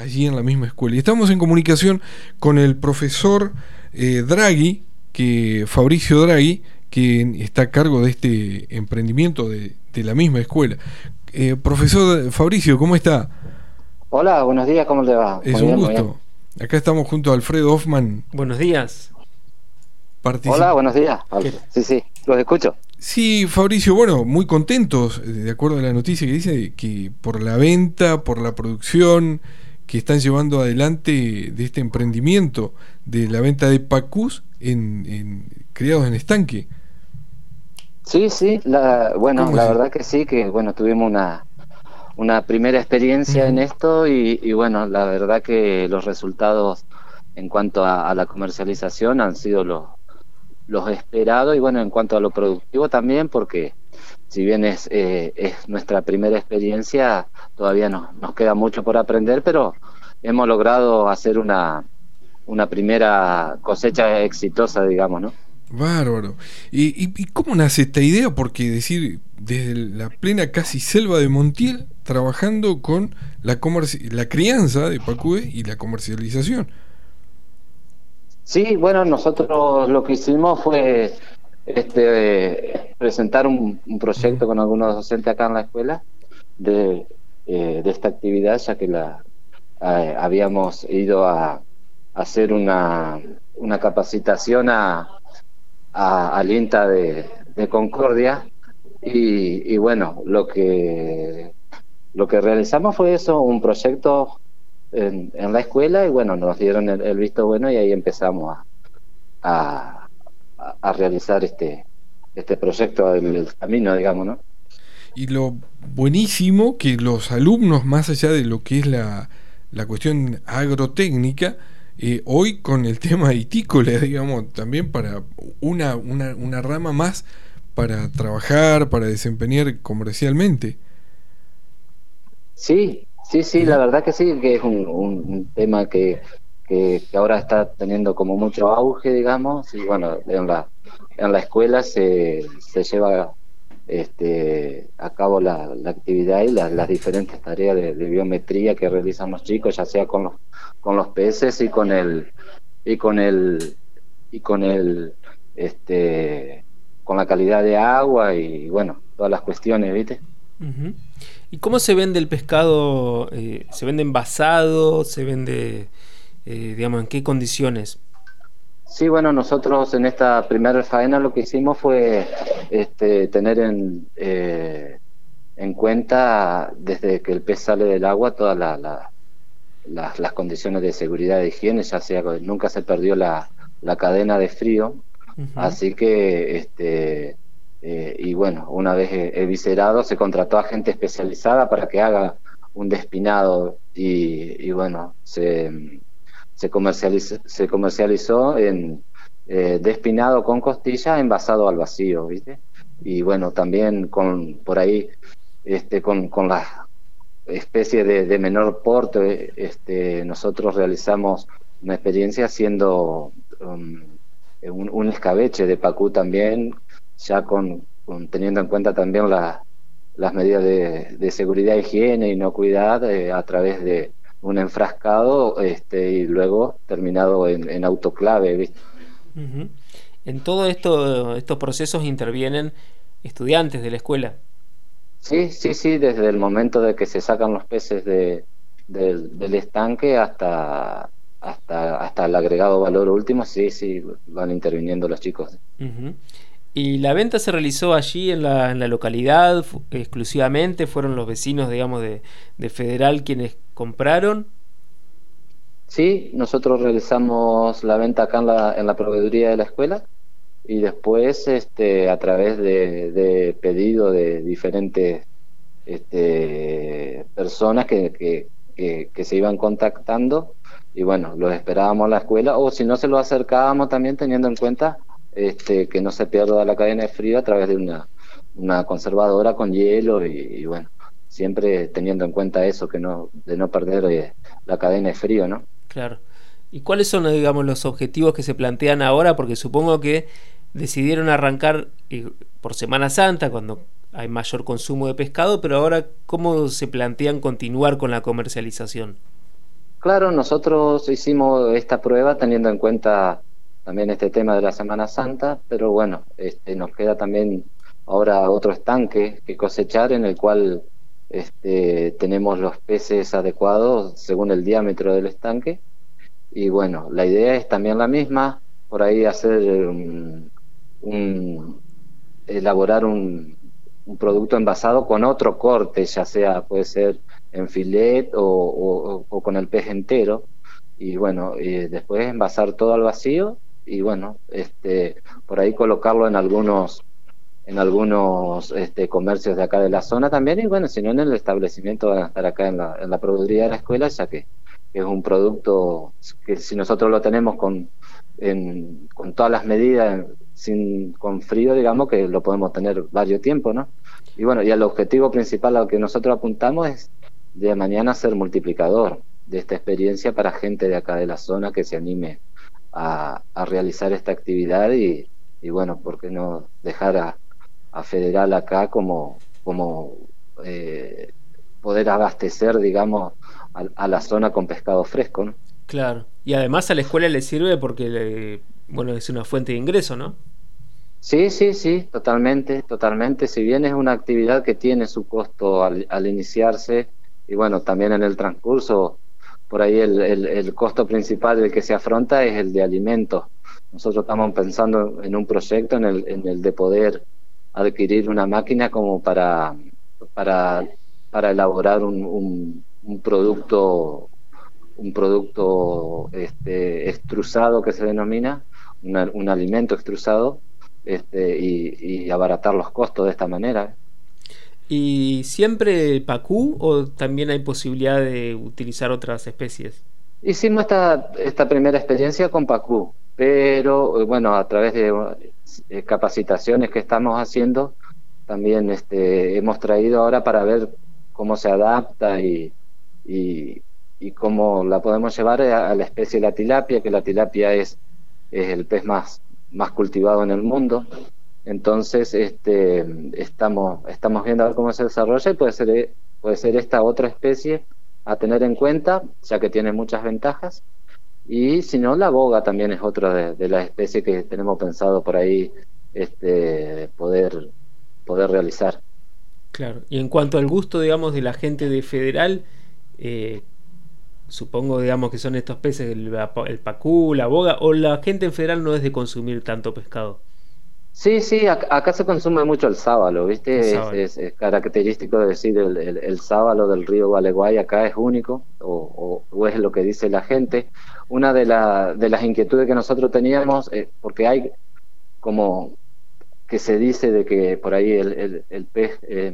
allí en la misma escuela. Y estamos en comunicación con el profesor eh, Draghi, que Fabricio Draghi, que está a cargo de este emprendimiento de, la misma escuela. Eh, profesor Fabricio, ¿cómo está? Hola, buenos días, ¿cómo le va? Es un gusto. Acá estamos junto a Alfredo Hoffman. Buenos días. Hola, buenos días. Sí, sí, los escucho. Sí, Fabricio, bueno, muy contentos, eh, de acuerdo a la noticia que dice, que por la venta, por la producción que están llevando adelante de este emprendimiento de la venta de pacus en, criados en estanque. Sí, sí, la, bueno, la verdad que sí, que bueno, tuvimos una, una primera experiencia en esto y, bueno, la verdad que los resultados en cuanto a la comercialización han sido los, los esperados y bueno, en cuanto a lo productivo también, porque si bien es, eh, es nuestra primera experiencia, todavía nos, queda mucho por aprender, pero hemos logrado hacer una, una primera cosecha exitosa, digamos, ¿no? Bárbaro. ¿Y, y, cómo nace esta idea? Porque decir, desde la plena casi selva de Montiel, trabajando con la, la crianza de Pacue y la comercialización. Sí, bueno, nosotros lo que hicimos fue este, presentar un, proyecto con algunos docentes acá en la escuela de, eh, esta actividad, ya que la habíamos ido a, hacer una, una capacitación a, al INTA de, Concordia y, y, bueno, lo que lo que realizamos fue eso, un proyecto en, la escuela y bueno, nos dieron el, visto bueno y ahí empezamos a, a, realizar este, este proyecto del camino, digamos, ¿no? Y lo buenísimo que los alumnos, más allá de lo que es la, la cuestión agrotécnica, eh, hoy con el tema itícola, digamos, también para una, una, una rama más para trabajar, para desempeñar comercialmente. Sí, Sí, sí, la verdad que sí, que es un, tema que, que, ahora está teniendo como mucho auge, digamos, y bueno, en la, en la escuela se, se lleva este, a cabo la, actividad y las diferentes tareas de, biometría que realizan los chicos, ya sea con los, con los peces y con el y con el y con el este con la calidad de agua y bueno todas las cuestiones, ¿viste? ¿Y cómo se vende el pescado? Eh, ¿Se vende envasado? ¿Se vende, eh, digamos, en qué condiciones? Sí, bueno, nosotros en esta primera faena lo que hicimos fue este, tener en, eh, en cuenta desde que el pez sale del agua todas las condiciones de seguridad de higiene, ya sea que nunca se perdió la, cadena de frío, así que este, eh, y bueno, una vez eviscerado, se contrató a gente especializada para que haga un despinado y, bueno, se, se, comercializó, se comercializó en eh, despinado con costilla envasado al vacío, ¿viste? Y bueno, también con por ahí, este, con, con las especies de, menor porte, este, nosotros realizamos una experiencia haciendo um, un, un, escabeche de pacú también ya con, teniendo en cuenta también las medidas de, seguridad, higiene, y inocuidad eh, a través de un enfrascado este, y luego terminado en, autoclave. En todo esto, estos procesos intervienen estudiantes de la escuela. Sí, sí, sí, desde el momento de que se sacan los peces de, del estanque hasta, hasta, hasta el agregado valor último, sí, sí, van interviniendo los chicos. ¿Y la venta se realizó allí en la, en la localidad exclusivamente? ¿Fueron los vecinos, digamos, de, Federal quienes compraron? Sí, nosotros realizamos la venta acá en la, en la proveeduría de la escuela y después este, a través de, de pedido de diferentes este, personas que, que, que, se iban contactando y bueno, los esperábamos a la escuela o si no se lo acercábamos también teniendo en cuenta este, que no se pierda la cadena de frío a través de una, una conservadora con hielo y, bueno, siempre teniendo en cuenta eso, que no, de no perder eh, la cadena de frío, ¿no? Claro. ¿Y cuáles son, digamos, los objetivos que se plantean ahora? Porque supongo que decidieron arrancar eh, por Semana Santa, cuando hay mayor consumo de pescado, pero ahora, ¿cómo se plantean continuar con la comercialización? Claro, nosotros hicimos esta prueba teniendo en cuenta también este tema de la Semana Santa, pero bueno, este, nos queda también ahora otro estanque que cosechar en el cual este, tenemos los peces adecuados según el diámetro del estanque. Y bueno, la idea es también la misma, por ahí hacer un, elaborar un, producto envasado con otro corte, ya sea puede ser en filet o, con el pez entero. Y bueno, y después envasar todo al vacío y bueno, este, por ahí colocarlo en algunos en algunos este, comercios de acá de la zona también y bueno, si no en el establecimiento van a estar acá en la, en la de la escuela, ya que es un producto que si nosotros lo tenemos con, con todas las medidas, sin, con frío, digamos que lo podemos tener varios tiempos, ¿no? Y bueno, y el objetivo principal al que nosotros apuntamos es de mañana ser multiplicador de esta experiencia para gente de acá de la zona que se anime a, a realizar esta actividad y, y bueno, ¿por qué no dejar a, a Federal acá como, como eh, poder abastecer, digamos, a, la zona con pescado fresco, ¿no? Claro, y además a la escuela le sirve porque, bueno, es una fuente de ingreso, ¿no? Sí, sí, sí, totalmente, totalmente. Si bien es una actividad que tiene su costo al, iniciarse y bueno, también en el transcurso, por ahí el, el, costo principal del que se afronta es el de alimentos. Nosotros estamos pensando en un proyecto en el, en el de poder adquirir una máquina como para, para, para elaborar un, un, producto un producto este, extrusado que se denomina, un alimento extrusado, este, y, y, abaratar los costos de esta manera. ¿Y siempre Pacú o también hay posibilidad de utilizar otras especies? Hicimos esta, esta primera experiencia con Pacú, pero bueno, a través de eh, capacitaciones que estamos haciendo, también este, hemos traído ahora para ver cómo se adapta y, y, cómo la podemos llevar a, la especie de la tilapia, que la tilapia es, es el pez más, más cultivado en el mundo. Entonces, este, estamos, viendo a ver cómo se desarrolla y puede ser, puede ser esta otra especie a tener en cuenta, ya que tiene muchas ventajas. Y si no, la boga también es otra de, las especies que tenemos pensado por ahí este, poder, poder realizar. Claro, y en cuanto al gusto, digamos, de la gente de Federal, eh, supongo, digamos, que son estos peces, el, el pacú, la boga, o la gente en Federal no es de consumir tanto pescado. Sí, sí, acá, se consume mucho el sábalo, ¿viste? Es, característico de decir el, el, sábalo del río Gualeguay acá es único, o, es lo que dice la gente. Una de, de las inquietudes que nosotros teníamos, eh, porque hay como que se dice de que por ahí el, el, pez eh,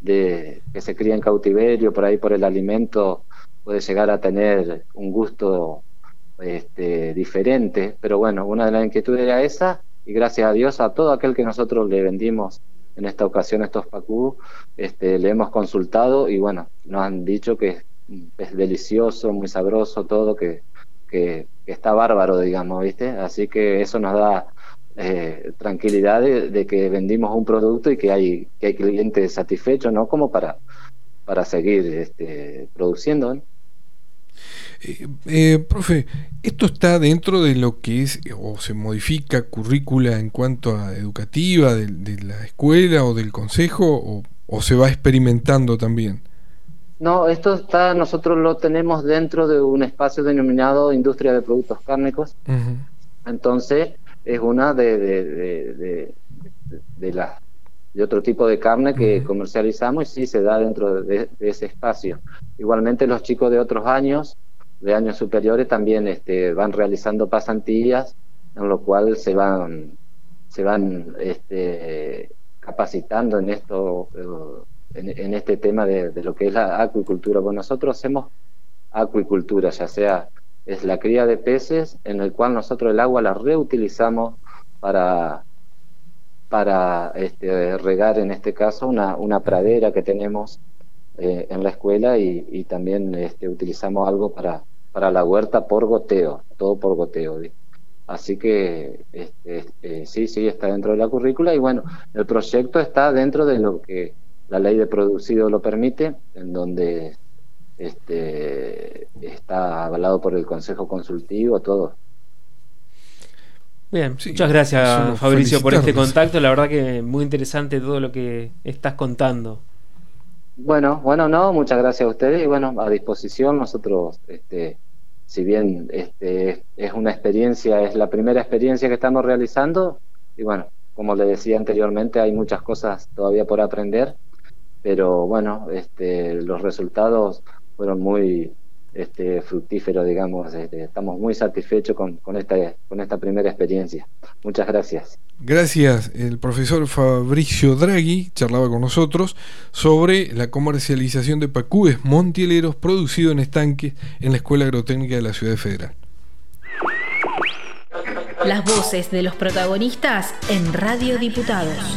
de, que se cría en cautiverio, por ahí por el alimento, puede llegar a tener un gusto este, diferente, pero bueno, una de las inquietudes era esa y gracias a Dios a todo aquel que nosotros le vendimos en esta ocasión estos pacú, este, le hemos consultado y bueno, nos han dicho que es, delicioso, muy sabroso, todo, que, que, está bárbaro, digamos, ¿viste? Así que eso nos da eh, tranquilidad de, que vendimos un producto y que hay, que hay clientes satisfechos, ¿no? Como para, para seguir este, produciendo, eh, eh, profe, ¿esto está dentro de lo que es o se modifica currícula en cuanto a educativa de, la escuela o del consejo o, se va experimentando también? No, esto está, nosotros lo tenemos dentro de un espacio denominado Industria de Productos Cárnicos. Entonces, es una de, de, de, las de otro tipo de carne que comercializamos y sí se da dentro de, ese espacio. Igualmente los chicos de otros años de años superiores también este, van realizando pasantías, en lo cual se van, se van este, capacitando en esto, en, este tema de, lo que es la acuicultura. Bueno, nosotros hacemos acuicultura, ya sea es la cría de peces, en el cual nosotros el agua la reutilizamos para para este, regar en este caso una, una pradera que tenemos eh, en la escuela y, y también este, utilizamos algo para, para la huerta por goteo, todo por goteo. Así que este, este, sí, sí, está dentro de la currícula y bueno, el proyecto está dentro de lo que la ley de producido lo permite, en donde este, está avalado por el Consejo Consultivo, todo. Bien, muchas gracias Fabricio por este contacto, la verdad que muy interesante todo lo que estás contando. Bueno, bueno, no, muchas gracias a ustedes y bueno, a disposición nosotros, este, si bien este, es una experiencia, es la primera experiencia que estamos realizando y bueno, como le decía anteriormente, hay muchas cosas todavía por aprender, pero bueno, este, los resultados fueron muy, este, fructífero, digamos. Este, estamos muy satisfechos con, con, esta, con esta primera experiencia. Muchas gracias. Gracias. El profesor Fabricio Draghi charlaba con nosotros sobre la comercialización de pacúes montieleros producidos en estanques en la Escuela Agrotécnica de la Ciudad Federal. Las voces de los protagonistas en Radio Diputados.